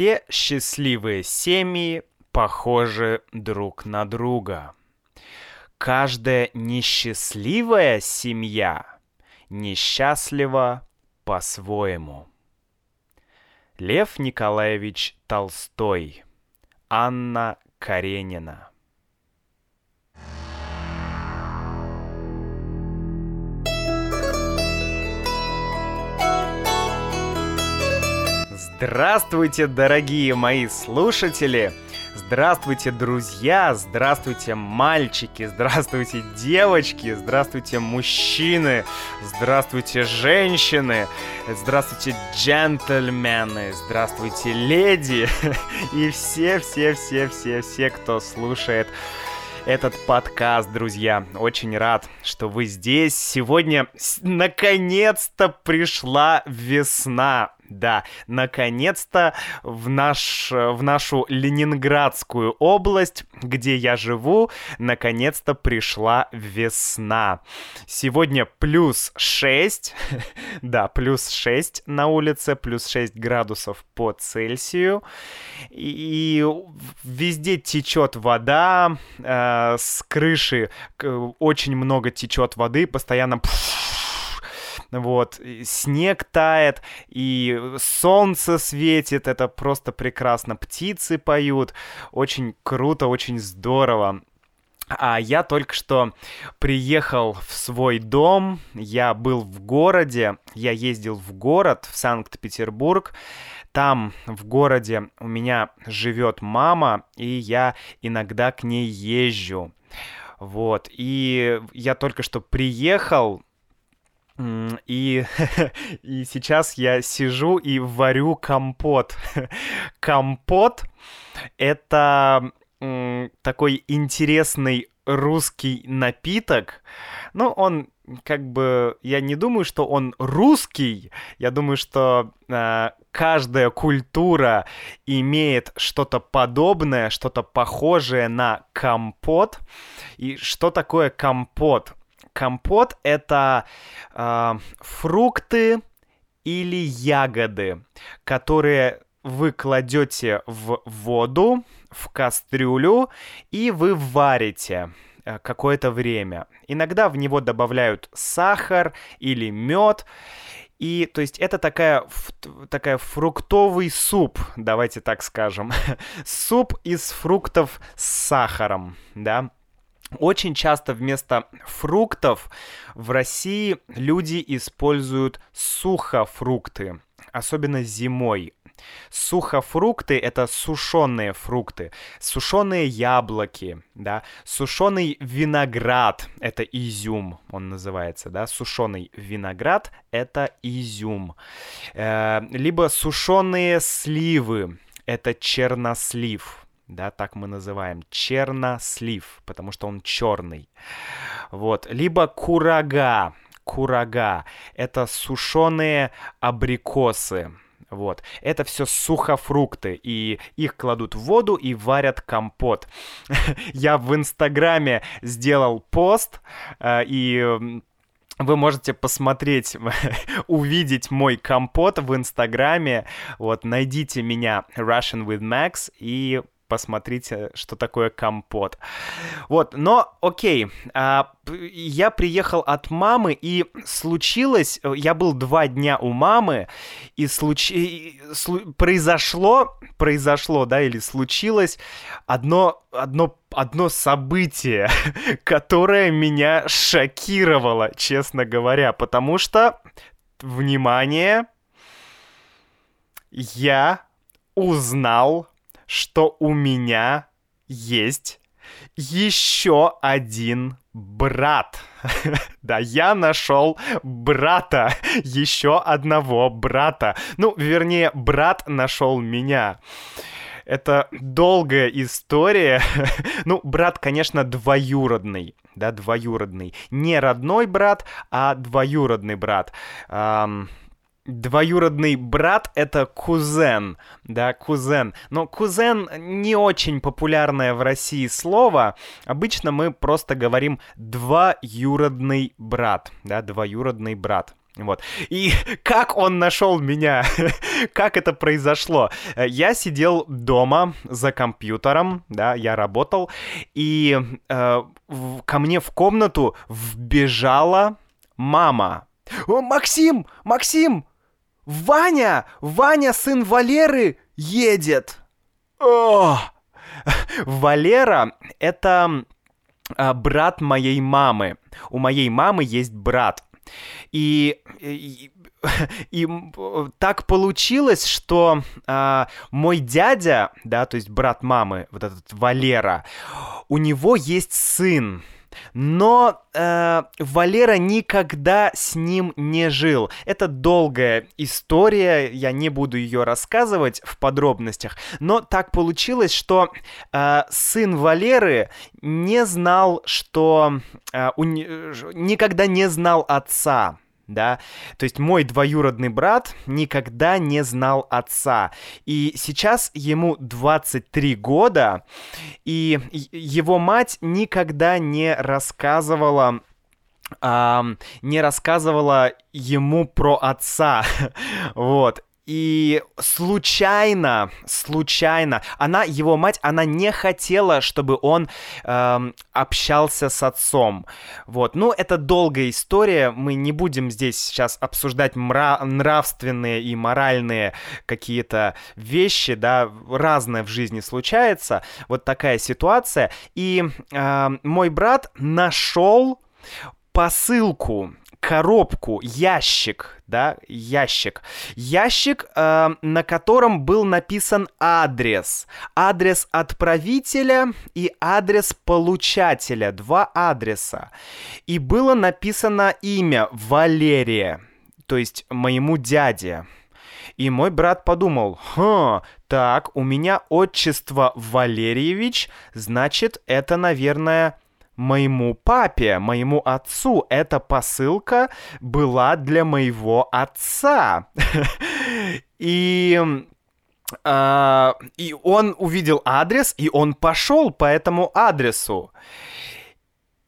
Все счастливые семьи похожи друг на друга. Каждая несчастливая семья несчастлива по-своему. Лев Николаевич Толстой. Анна Каренина. Здравствуйте, дорогие мои слушатели! Здравствуйте, друзья! Здравствуйте, мальчики! Здравствуйте, девочки! Здравствуйте, мужчины! Здравствуйте, женщины! Здравствуйте, джентльмены! Здравствуйте, леди! И все-все-все-все-все, кто слушает этот подкаст, друзья. Очень рад, что вы здесь. Сегодня наконец-то пришла весна. Да, наконец-то в, наш, в нашу Ленинградскую область, где я живу, наконец-то пришла весна. Сегодня плюс 6, да, плюс 6 на улице, плюс 6 градусов по Цельсию. И, везде течет вода, э, с крыши очень много течет воды, постоянно... Пфф, вот, снег тает, и солнце светит, это просто прекрасно, птицы поют, очень круто, очень здорово. А я только что приехал в свой дом, я был в городе, я ездил в город, в Санкт-Петербург, там, в городе, у меня живет мама, и я иногда к ней езжу. Вот, и я только что приехал, и, и сейчас я сижу и варю компот. компот — это такой интересный русский напиток. Ну, он как бы, я не думаю, что он русский, я думаю, что э, каждая культура имеет что-то подобное, что-то похожее на компот. И что такое компот? Компот — это э, фрукты или ягоды, которые вы кладете в воду, в кастрюлю, и вы варите э, какое-то время. Иногда в него добавляют сахар или мед. И, то есть, это такая, такая фруктовый суп, давайте так скажем. суп из фруктов с сахаром, да. Очень часто вместо фруктов в России люди используют сухофрукты, особенно зимой. Сухофрукты — это сушеные фрукты, сушеные яблоки, да, сушеный виноград — это изюм, он называется, да, сушеный виноград — это изюм, э, либо сушеные сливы — это чернослив, да, так мы называем, чернослив, потому что он черный. Вот, либо курага, курага, это сушеные абрикосы, вот. Это все сухофрукты, и их кладут в воду и варят компот. Я в Инстаграме сделал пост, э, и вы можете посмотреть, увидеть мой компот в Инстаграме. Вот, найдите меня Russian with Max и посмотрите, что такое компот. Вот, но окей, а, я приехал от мамы, и случилось, я был два дня у мамы, и случи, слу, произошло, произошло, да, или случилось одно, одно, одно событие, которое меня шокировало, честно говоря, потому что, внимание, я узнал что у меня есть еще один брат. да, я нашел брата, еще одного брата. Ну, вернее, брат нашел меня. Это долгая история. ну, брат, конечно, двоюродный. Да, двоюродный. Не родной брат, а двоюродный брат. Эм, Двоюродный брат — это кузен, да, кузен. Но кузен не очень популярное в России слово. Обычно мы просто говорим двоюродный брат, да, двоюродный брат. Вот. И как он нашел меня? как это произошло? Я сидел дома за компьютером, да, я работал, и э, ко мне в комнату вбежала мама. О, Максим! Максим! Ваня! Ваня, сын Валеры, едет! О! Валера — это э, брат моей мамы. У моей мамы есть брат. И, и, и так получилось, что а, мой дядя, да, то есть брат мамы, вот этот Валера, у него есть сын. Но э, Валера никогда с ним не жил. Это долгая история, я не буду ее рассказывать в подробностях. Но так получилось, что э, сын Валеры не знал, что э, у, никогда не знал отца да, то есть мой двоюродный брат никогда не знал отца, и сейчас ему 23 года, и его мать никогда не рассказывала не рассказывала ему про отца, вот, и случайно, случайно, она, его мать, она не хотела, чтобы он эм, общался с отцом. Вот, ну, это долгая история, мы не будем здесь сейчас обсуждать мра- нравственные и моральные какие-то вещи, да, разное в жизни случается, вот такая ситуация. И э, мой брат нашел посылку коробку, ящик, да, ящик. Ящик, э, на котором был написан адрес. Адрес отправителя и адрес получателя. Два адреса. И было написано имя Валерия, то есть моему дяде. И мой брат подумал, «Хм, так, у меня отчество Валерьевич, значит, это, наверное, моему папе, моему отцу. Эта посылка была для моего отца. И Uh, и он увидел адрес, и он пошел по этому адресу.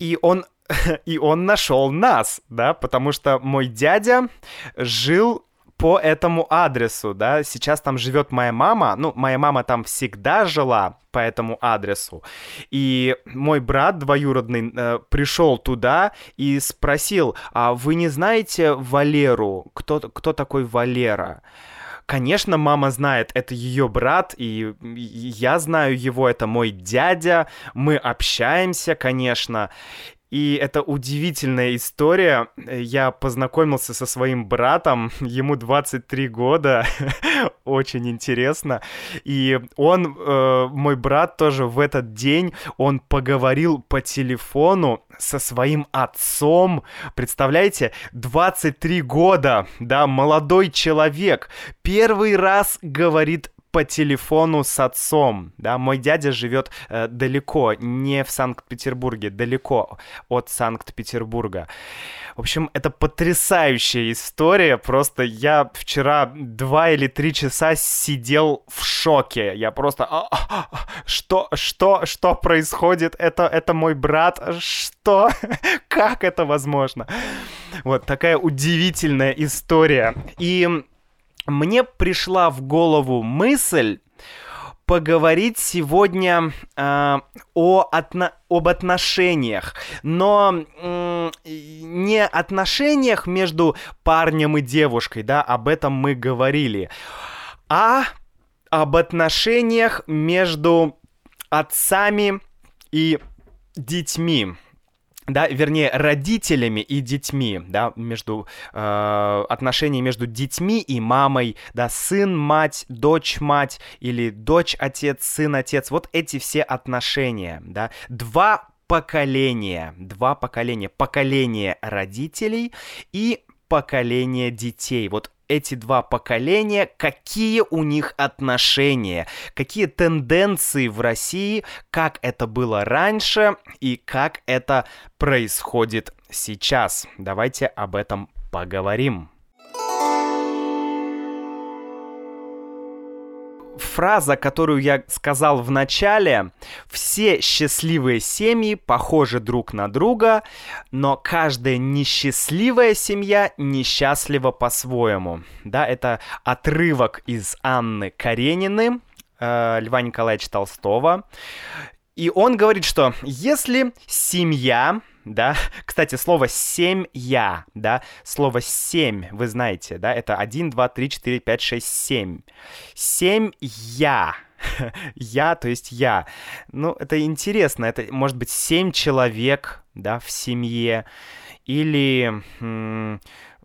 И он, и он нашел нас, да, потому что мой дядя жил по этому адресу, да, сейчас там живет моя мама, ну, моя мама там всегда жила по этому адресу, и мой брат двоюродный э, пришел туда и спросил, а вы не знаете Валеру, кто, кто такой Валера? Конечно, мама знает, это ее брат, и я знаю его, это мой дядя, мы общаемся, конечно. И это удивительная история. Я познакомился со своим братом, ему 23 года, очень интересно. И он, э, мой брат тоже в этот день, он поговорил по телефону со своим отцом. Представляете, 23 года, да, молодой человек, первый раз говорит по телефону с отцом, да, мой дядя живет э, далеко, не в Санкт-Петербурге, далеко от Санкт-Петербурга. В общем, это потрясающая история, просто я вчера два или три часа сидел в шоке, я просто, «А, а, а, что, что, что происходит, это, это мой брат, что, как это возможно? Вот такая удивительная история. И мне пришла в голову мысль поговорить сегодня э, о отно об отношениях, но э, не отношениях между парнем и девушкой, да, об этом мы говорили, а об отношениях между отцами и детьми да, вернее, родителями и детьми, да, между э, отношения между детьми и мамой, да, сын, мать, дочь, мать или дочь, отец, сын, отец, вот эти все отношения, да, два поколения, два поколения, поколение родителей и поколение детей, вот эти два поколения, какие у них отношения, какие тенденции в России, как это было раньше и как это происходит сейчас. Давайте об этом поговорим. Фраза, которую я сказал в начале, все счастливые семьи похожи друг на друга, но каждая несчастливая семья несчастлива по-своему. Да, это отрывок из Анны Каренины, э, Льва Николаевича Толстого. И он говорит, что если семья да. Кстати, слово «семья», да, слово «семь», вы знаете, да, это 1, 2, 3, 4, 5, 6, 7. Семь-я. Я, то есть я. Ну, это интересно, это может быть семь человек, да, в семье, или...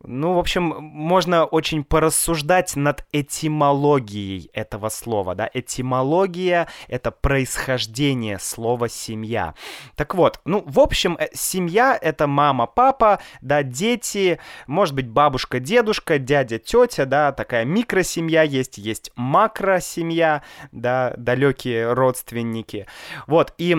Ну, в общем, можно очень порассуждать над этимологией этого слова, да. Этимология — это происхождение слова «семья». Так вот, ну, в общем, э, семья — это мама, папа, да, дети, может быть, бабушка, дедушка, дядя, тетя, да, такая микросемья есть, есть макросемья, да, далекие родственники. Вот, и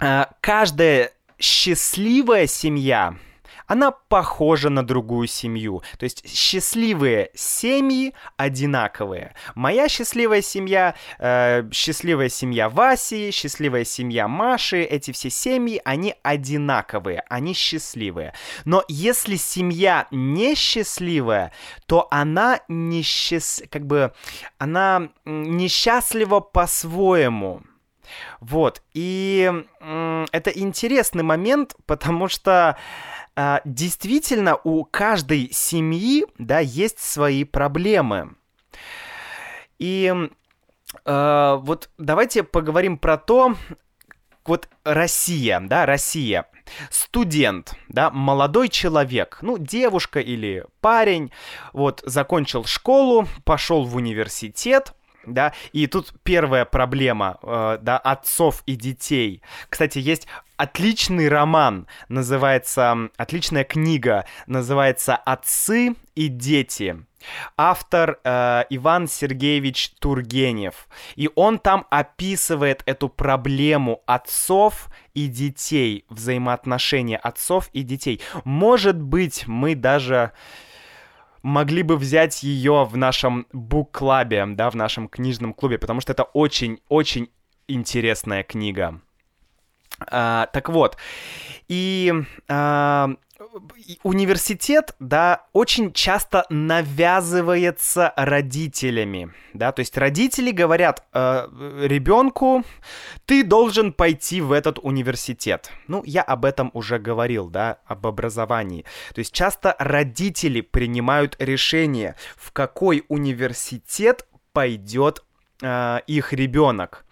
э, каждая счастливая семья — она похожа на другую семью. То есть счастливые семьи одинаковые. Моя счастливая семья, э, счастливая семья Васи, счастливая семья Маши, эти все семьи, они одинаковые, они счастливые. Но если семья несчастливая, то она несчаст... как бы она несчастлива по-своему. Вот, и это интересный момент, потому что действительно у каждой семьи, да, есть свои проблемы. И э, вот давайте поговорим про то, вот Россия, да, Россия. Студент, да, молодой человек, ну, девушка или парень, вот, закончил школу, пошел в университет, да, и тут первая проблема, э, да, отцов и детей. Кстати, есть отличный роман, называется, отличная книга, называется «Отцы и дети». Автор э, Иван Сергеевич Тургенев. И он там описывает эту проблему отцов и детей, взаимоотношения отцов и детей. Может быть, мы даже могли бы взять ее в нашем бук-клабе, да, в нашем книжном клубе, потому что это очень-очень интересная книга. А, так вот, и а, университет, да, очень часто навязывается родителями, да, то есть родители говорят э, ребенку, ты должен пойти в этот университет. Ну, я об этом уже говорил, да, об образовании. То есть часто родители принимают решение, в какой университет пойдет э, их ребенок.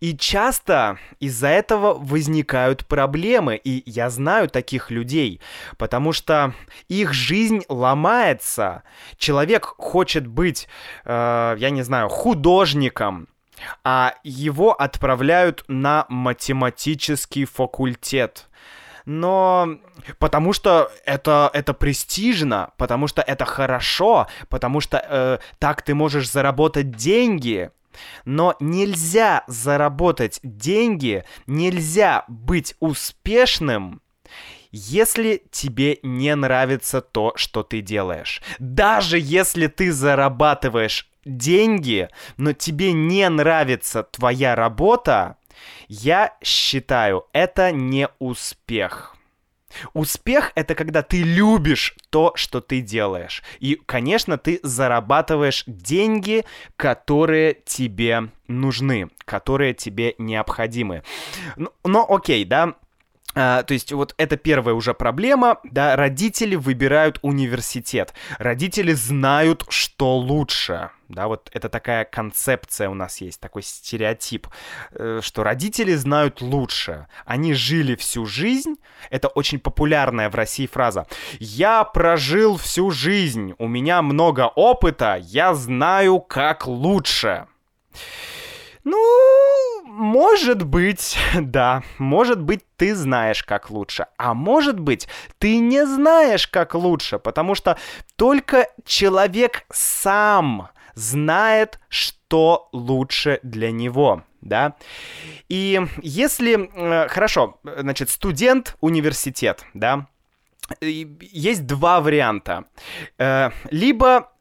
И часто из-за этого возникают проблемы, и я знаю таких людей, потому что их жизнь ломается. Человек хочет быть, э, я не знаю, художником, а его отправляют на математический факультет но потому что это, это престижно, потому что это хорошо, потому что э, так ты можешь заработать деньги. Но нельзя заработать деньги, нельзя быть успешным, если тебе не нравится то, что ты делаешь. Даже если ты зарабатываешь деньги, но тебе не нравится твоя работа, я считаю, это не успех. Успех — это когда ты любишь то, что ты делаешь. И, конечно, ты зарабатываешь деньги, которые тебе нужны, которые тебе необходимы. Но, но окей, да, а, то есть вот это первая уже проблема, да, родители выбирают университет, родители знают, что лучше, да, вот это такая концепция у нас есть, такой стереотип, э, что родители знают лучше, они жили всю жизнь, это очень популярная в России фраза, я прожил всю жизнь, у меня много опыта, я знаю, как лучше. Ну, может быть, да, может быть, ты знаешь, как лучше, а может быть, ты не знаешь, как лучше, потому что только человек сам знает, что лучше для него, да. И если, э, хорошо, значит, студент, университет, да, есть два варианта. Э, либо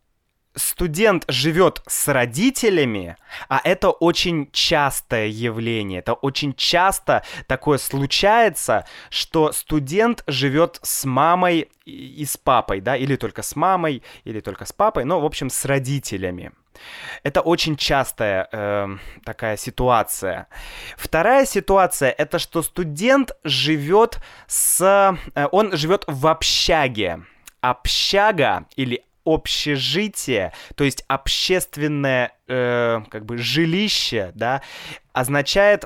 студент живет с родителями, а это очень частое явление, это очень часто такое случается, что студент живет с мамой и с папой, да, или только с мамой, или только с папой, но, в общем, с родителями. Это очень частая э, такая ситуация. Вторая ситуация это что студент живет с, э, он живет в общаге. Общага или общежитие, то есть общественное э, как бы жилище, да, означает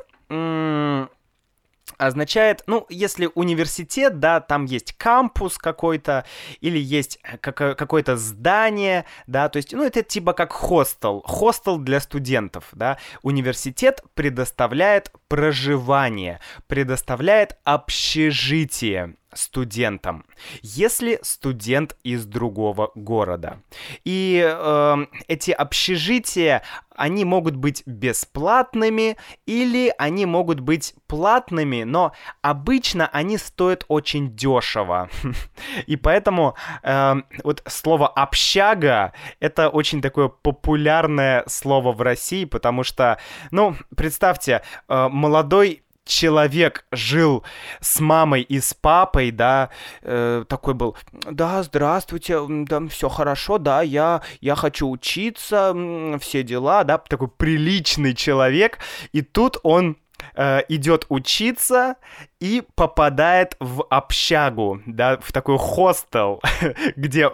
означает, ну, если университет, да, там есть кампус какой-то, или есть какое-то здание, да, то есть, ну, это типа как хостел, хостел для студентов, да, университет предоставляет проживание, предоставляет общежитие, студентам, если студент из другого города. И э, эти общежития, они могут быть бесплатными или они могут быть платными, но обычно они стоят очень дешево. И поэтому э, вот слово общага это очень такое популярное слово в России, потому что, ну, представьте, э, молодой человек жил с мамой и с папой, да, э, такой был, да, здравствуйте, да, все хорошо, да, я, я хочу учиться, все дела, да, такой приличный человек, и тут он э, идет учиться и попадает в общагу, да, в такой хостел, где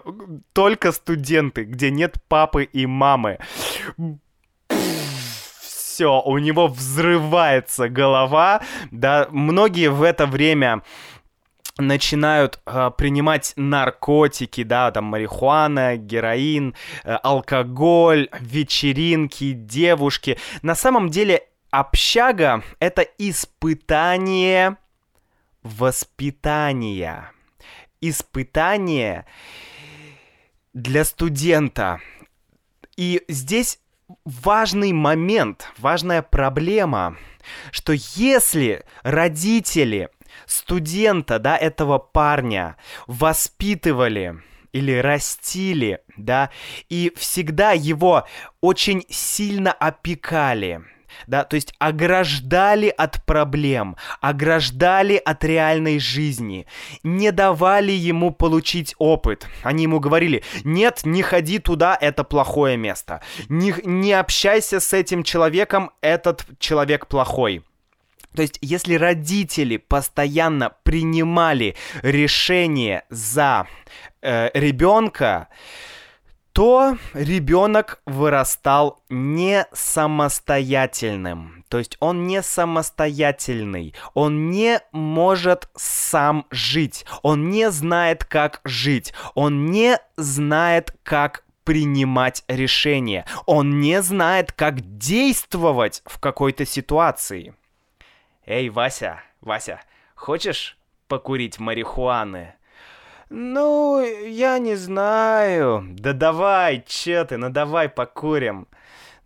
только студенты, где нет папы и мамы все, у него взрывается голова, да, многие в это время начинают э, принимать наркотики, да, там марихуана, героин, э, алкоголь, вечеринки, девушки. На самом деле общага — это испытание воспитания. Испытание для студента. И здесь важный момент, важная проблема, что если родители студента, да, этого парня воспитывали или растили, да, и всегда его очень сильно опекали, да, то есть ограждали от проблем, ограждали от реальной жизни, не давали ему получить опыт. Они ему говорили, нет, не ходи туда, это плохое место, не, не общайся с этим человеком, этот человек плохой. То есть, если родители постоянно принимали решение за э, ребенка, то ребенок вырастал не самостоятельным. То есть он не самостоятельный, он не может сам жить, он не знает, как жить, он не знает, как принимать решения, он не знает, как действовать в какой-то ситуации. Эй, Вася, Вася, хочешь покурить марихуаны? «Ну, я не знаю». «Да давай, че ты, ну давай покурим».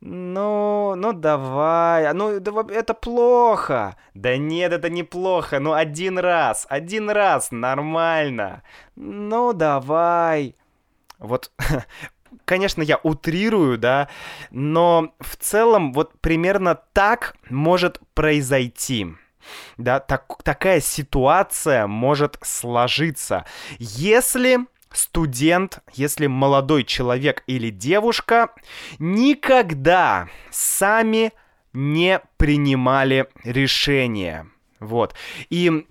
«Ну, ну давай, а, ну это плохо». «Да нет, это неплохо, ну один раз, один раз, нормально». «Ну давай». Вот, конечно, я утрирую, да, но в целом вот примерно так может произойти да, так, такая ситуация может сложиться, если студент, если молодой человек или девушка никогда сами не принимали решения. Вот. И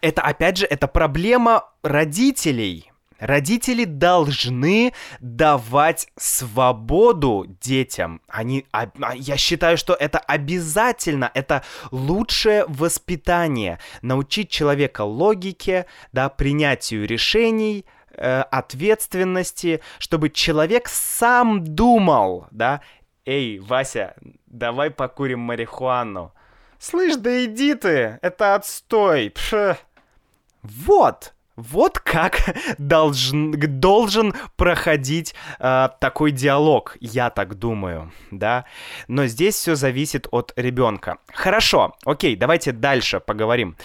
это, опять же, это проблема родителей, Родители должны давать свободу детям. Они, а, я считаю, что это обязательно, это лучшее воспитание. Научить человека логике, да, принятию решений, э, ответственности, чтобы человек сам думал, да. Эй, Вася, давай покурим марихуану. Слышь, да иди ты, это отстой. Пш. Вот, вот как должен, должен проходить э, такой диалог, я так думаю, да. Но здесь все зависит от ребенка. Хорошо, окей, давайте дальше поговорим.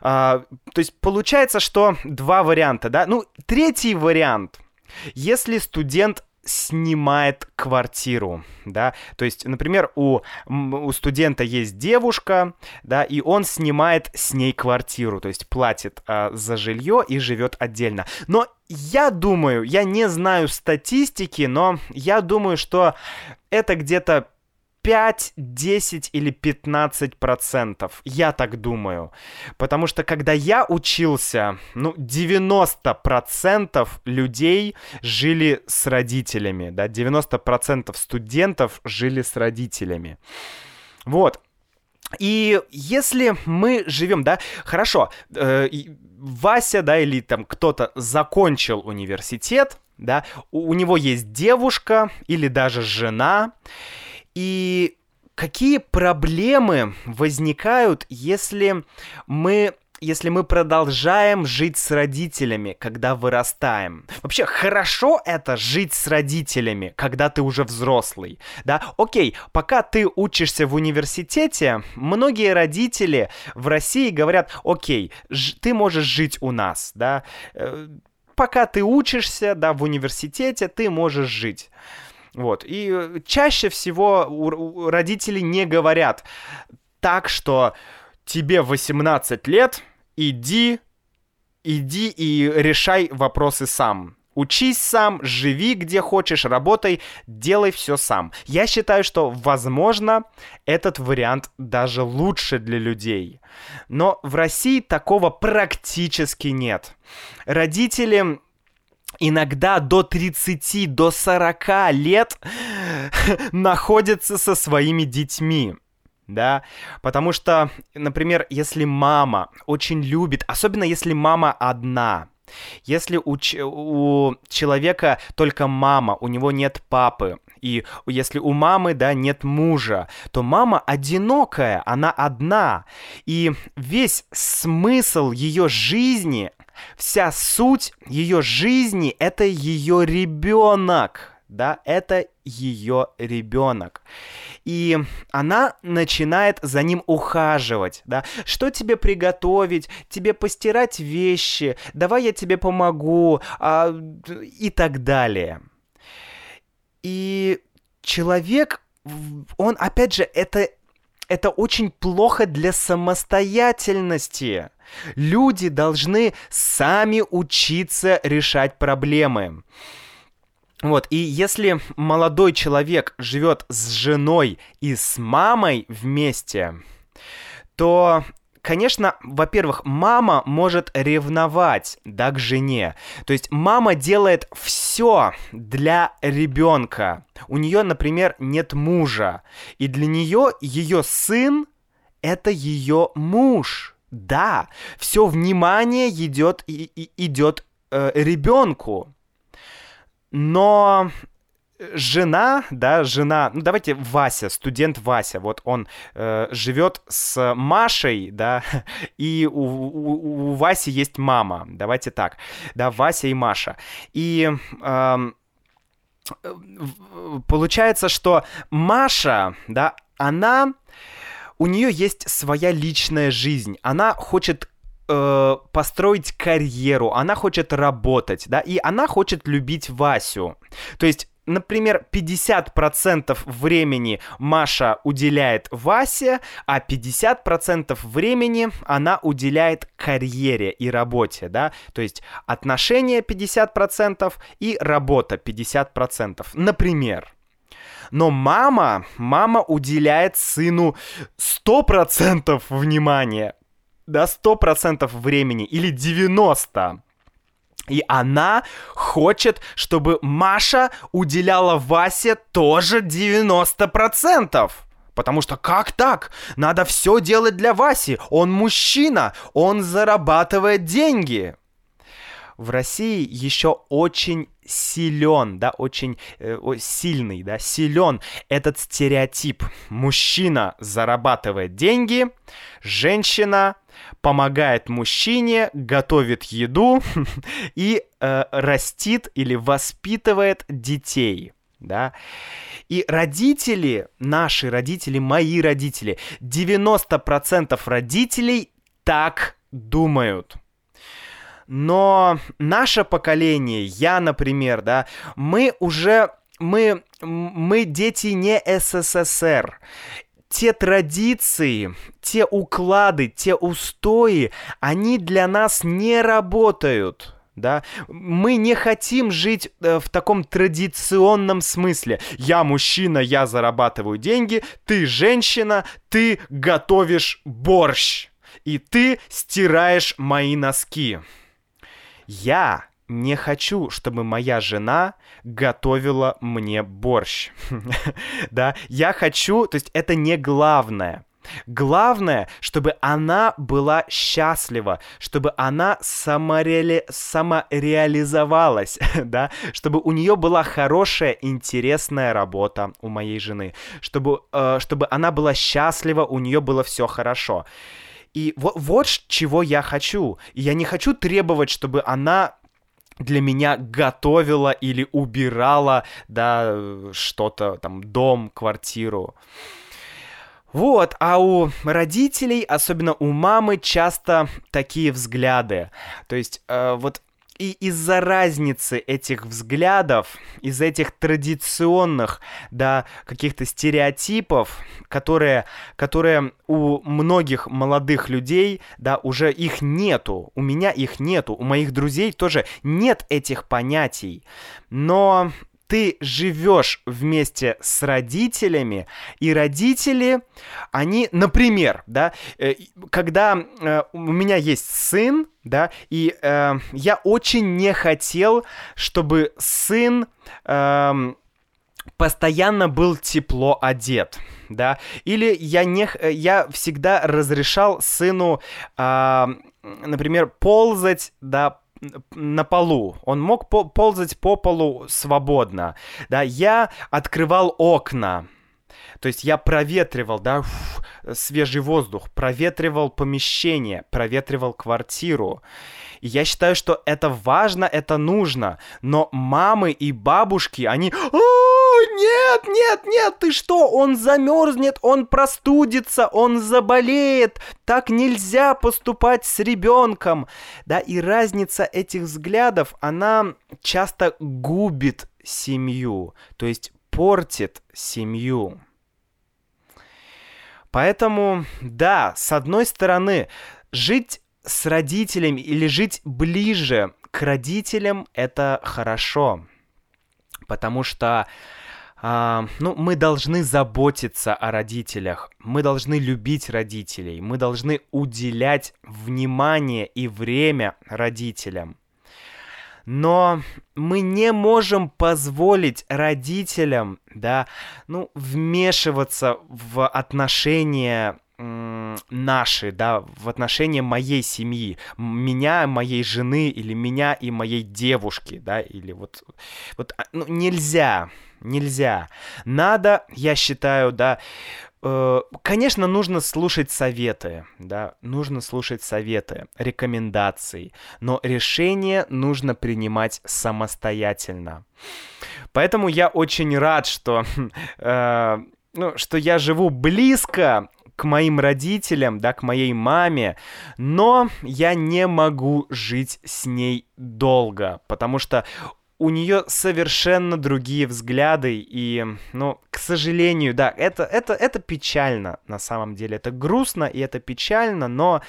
Э, то есть получается, что два варианта, да. Ну, третий вариант. Если студент снимает квартиру, да, то есть, например, у, у студента есть девушка, да, и он снимает с ней квартиру, то есть платит э, за жилье и живет отдельно. Но я думаю, я не знаю статистики, но я думаю, что это где-то 5, 10 или 15 процентов. Я так думаю. Потому что когда я учился, ну, 90 процентов людей жили с родителями, да, 90 процентов студентов жили с родителями. Вот. И если мы живем, да, хорошо, э, Вася, да, или там кто-то закончил университет, да, у, у него есть девушка или даже жена, и какие проблемы возникают, если мы если мы продолжаем жить с родителями, когда вырастаем. Вообще, хорошо это жить с родителями, когда ты уже взрослый, да? Окей, пока ты учишься в университете, многие родители в России говорят, окей, ты можешь жить у нас, да? Э, пока ты учишься, да, в университете, ты можешь жить. Вот. И э, чаще всего родители не говорят так, что тебе 18 лет, иди, иди и решай вопросы сам. Учись сам, живи где хочешь, работай, делай все сам. Я считаю, что, возможно, этот вариант даже лучше для людей. Но в России такого практически нет. Родители иногда до 30, до 40 лет находятся со своими детьми да, потому что, например, если мама очень любит, особенно если мама одна, если у, у человека только мама, у него нет папы, и если у мамы, да, нет мужа, то мама одинокая, она одна. И весь смысл ее жизни Вся суть ее жизни — это ее ребенок, да, это ее ребенок. И она начинает за ним ухаживать, да. Что тебе приготовить, тебе постирать вещи, давай я тебе помогу, а, и так далее. И человек, он, опять же, это это очень плохо для самостоятельности. Люди должны сами учиться решать проблемы. Вот, и если молодой человек живет с женой и с мамой вместе, то конечно, во-первых, мама может ревновать, да, к жене. То есть мама делает все для ребенка. У нее, например, нет мужа. И для нее ее сын это ее муж. Да, все внимание идет, и, и, идет э, ребенку. Но жена, да, жена, ну давайте Вася, студент Вася, вот он э, живет с Машей, да, и у, у, у Васи есть мама, давайте так, да, Вася и Маша. И э, получается, что Маша, да, она, у нее есть своя личная жизнь, она хочет э, построить карьеру, она хочет работать, да, и она хочет любить Васю. То есть например, 50% времени Маша уделяет Васе, а 50% времени она уделяет карьере и работе, да, то есть отношения 50% и работа 50%, например. Но мама, мама уделяет сыну 100% внимания, да, 100% времени или 90%. И она хочет, чтобы Маша уделяла Васе тоже 90%. Потому что как так? Надо все делать для Васи. Он мужчина, он зарабатывает деньги. В России еще очень силен, да, очень э, сильный, да, силен этот стереотип. Мужчина зарабатывает деньги, женщина помогает мужчине, готовит еду и э, растит или воспитывает детей, да. И родители, наши родители, мои родители, 90% родителей так думают. Но наше поколение, я, например, да, мы уже, мы, мы дети не СССР те традиции, те уклады, те устои, они для нас не работают да, мы не хотим жить э, в таком традиционном смысле. Я мужчина, я зарабатываю деньги, ты женщина, ты готовишь борщ, и ты стираешь мои носки. Я не хочу, чтобы моя жена готовила мне борщ. да, я хочу, то есть это не главное. Главное, чтобы она была счастлива, чтобы она самореали... самореализовалась, да, чтобы у нее была хорошая, интересная работа у моей жены, чтобы, э, чтобы она была счастлива, у нее было все хорошо. И вот, вот чего я хочу. И я не хочу требовать, чтобы она для меня готовила или убирала, да, что-то там, дом, квартиру. Вот, а у родителей, особенно у мамы, часто такие взгляды. То есть, э, вот и из-за разницы этих взглядов, из этих традиционных, да, каких-то стереотипов, которые, которые у многих молодых людей, да, уже их нету, у меня их нету, у моих друзей тоже нет этих понятий. Но ты живешь вместе с родителями, и родители, они, например, да, э, когда э, у меня есть сын, да, и э, я очень не хотел, чтобы сын э, постоянно был тепло одет, да, или я не, я всегда разрешал сыну, э, например, ползать, да, на полу. Он мог по ползать по полу свободно. Да, я открывал окна. То есть я проветривал, да, фу, свежий воздух, проветривал помещение, проветривал квартиру. И я считаю, что это важно, это нужно. Но мамы и бабушки, они... нет, нет, нет, ты что? Он замерзнет, он простудится, он заболеет. Так нельзя поступать с ребенком. Да, и разница этих взглядов, она часто губит семью, то есть портит семью. Поэтому, да, с одной стороны, жить с родителями или жить ближе к родителям это хорошо, потому что Uh, ну, мы должны заботиться о родителях, мы должны любить родителей, мы должны уделять внимание и время родителям. Но мы не можем позволить родителям, да, ну, вмешиваться в отношения наши, да, в отношении моей семьи, меня, моей жены или меня и моей девушки, да, или вот, вот а, ну, нельзя, нельзя. Надо, я считаю, да, э, конечно, нужно слушать советы, да, нужно слушать советы, рекомендации, но решение нужно принимать самостоятельно. Поэтому я очень рад, что, э, ну, что я живу близко к моим родителям, да, к моей маме, но я не могу жить с ней долго, потому что у нее совершенно другие взгляды, и, ну, к сожалению, да, это, это, это печально, на самом деле, это грустно и это печально, но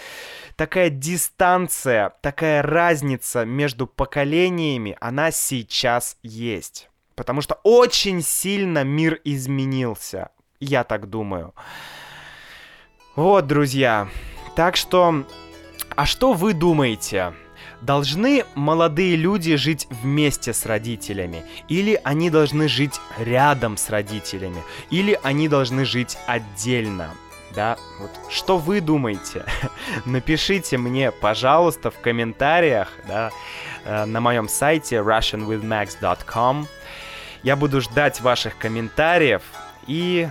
такая дистанция, такая разница между поколениями, она сейчас есть. Потому что очень сильно мир изменился, я так думаю. Вот, друзья. Так что, а что вы думаете? Должны молодые люди жить вместе с родителями? Или они должны жить рядом с родителями? Или они должны жить отдельно? Да, вот что вы думаете? Напишите мне, пожалуйста, в комментариях, да, э, на моем сайте russianwithmax.com. Я буду ждать ваших комментариев и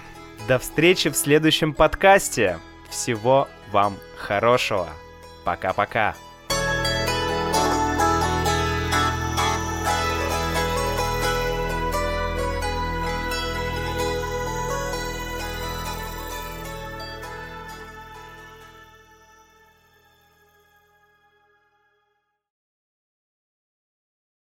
до встречи в следующем подкасте. Всего вам хорошего. Пока-пока.